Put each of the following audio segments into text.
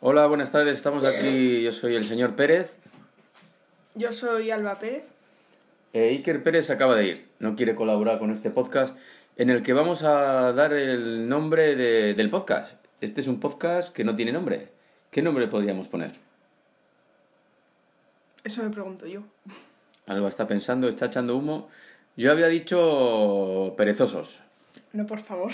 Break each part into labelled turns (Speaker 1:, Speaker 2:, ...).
Speaker 1: Hola, buenas tardes. Estamos aquí. Yo soy el señor Pérez.
Speaker 2: Yo soy Alba Pérez.
Speaker 1: Eh, Iker Pérez acaba de ir. No quiere colaborar con este podcast en el que vamos a dar el nombre de- del podcast. Este es un podcast que no tiene nombre. ¿Qué nombre podríamos poner?
Speaker 2: Eso me pregunto yo.
Speaker 1: Alba está pensando, está echando humo. Yo había dicho perezosos.
Speaker 2: No, por favor.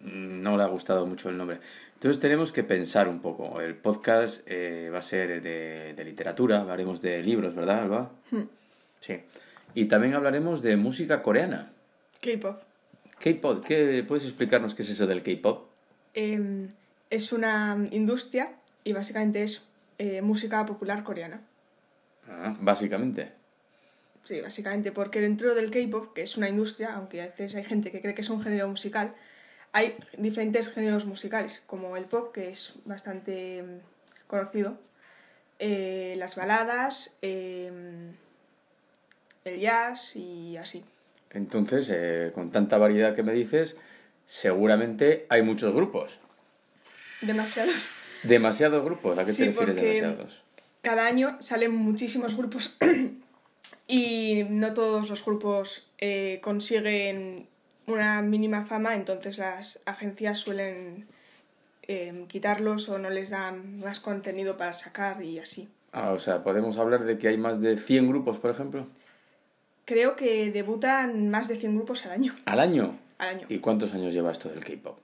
Speaker 1: Mm, No le ha gustado mucho el nombre. Entonces tenemos que pensar un poco. El podcast eh, va a ser de, de literatura, hablaremos de libros, ¿verdad, Alba?
Speaker 2: Hmm.
Speaker 1: Sí. Y también hablaremos de música coreana.
Speaker 2: K-pop.
Speaker 1: K-pop, ¿qué puedes explicarnos qué es eso del K-pop?
Speaker 2: Eh, es una industria y básicamente es eh, música popular coreana.
Speaker 1: Ah, básicamente.
Speaker 2: Sí, básicamente porque dentro del K-pop, que es una industria, aunque a veces hay gente que cree que es un género musical, hay diferentes géneros musicales, como el pop, que es bastante mm, conocido, eh, las baladas, eh, el jazz y así.
Speaker 1: Entonces, eh, con tanta variedad que me dices, seguramente hay muchos grupos.
Speaker 2: Demasiados.
Speaker 1: Demasiados grupos. ¿A qué
Speaker 2: Sí,
Speaker 1: te refieres demasiados?
Speaker 2: Cada año salen muchísimos grupos y no todos los grupos eh, consiguen una mínima fama, entonces las agencias suelen eh, quitarlos o no les dan más contenido para sacar y así.
Speaker 1: Ah, o sea, podemos hablar de que hay más de 100 grupos, por ejemplo,
Speaker 2: Creo que debutan más de 100 grupos al año.
Speaker 1: al año.
Speaker 2: Al año.
Speaker 1: ¿Y cuántos años lleva esto del K-pop?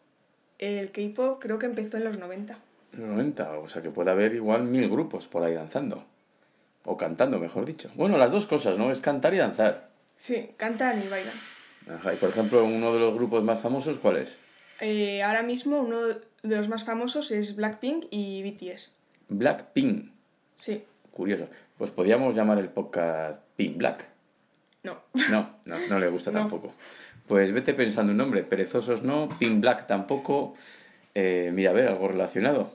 Speaker 2: El K-pop creo que empezó en los 90.
Speaker 1: En los 90, o sea que puede haber igual mil grupos por ahí danzando. O cantando, mejor dicho. Bueno, las dos cosas, ¿no? Es cantar y danzar.
Speaker 2: Sí, cantan y bailan.
Speaker 1: Ajá, y por ejemplo, uno de los grupos más famosos, ¿cuál es?
Speaker 2: Eh, ahora mismo uno de los más famosos es Blackpink y BTS.
Speaker 1: Blackpink.
Speaker 2: Sí,
Speaker 1: Curioso. Pues podríamos llamar el podcast Pink Black.
Speaker 2: no.
Speaker 1: No, no, no le gusta
Speaker 2: No.
Speaker 1: tampoco. Pues vete pensando un nombre. Perezosos no, Pink Black tampoco. Eh, mira, a ver, algo relacionado.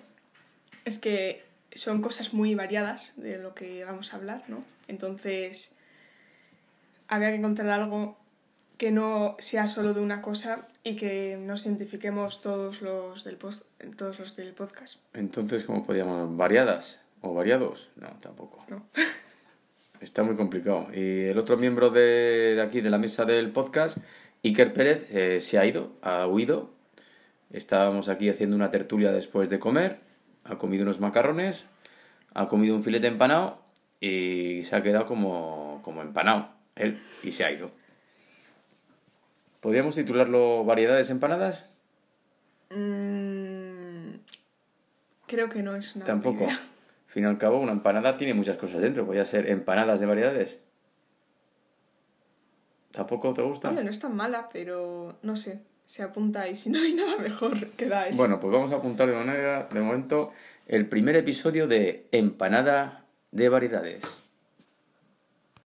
Speaker 2: Es que son cosas muy variadas de lo que vamos a hablar, ¿no? Entonces, habría que encontrar algo que no sea solo de una cosa y que nos identifiquemos todos los del, post, todos los del podcast.
Speaker 1: Entonces, ¿cómo podríamos? ¿Variadas? ¿O variados? No, tampoco.
Speaker 2: No.
Speaker 1: Está muy complicado. Y el otro miembro de, de aquí, de la mesa del podcast, Iker Pérez, eh, se ha ido, ha huido. Estábamos aquí haciendo una tertulia después de comer. Ha comido unos macarrones, ha comido un filete empanado y se ha quedado como, como empanado, él, y se ha ido. ¿Podríamos titularlo Variedades empanadas?
Speaker 2: Mm, creo que no es una
Speaker 1: Tampoco. Al fin y al cabo, una empanada tiene muchas cosas dentro. Podría ser empanadas de variedades. ¿Tampoco te gusta?
Speaker 2: Hombre, no es tan mala, pero no sé. Se apunta y si no hay nada mejor, queda eso.
Speaker 1: Bueno, pues vamos a apuntar de manera, de momento, el primer episodio de Empanada de Variedades.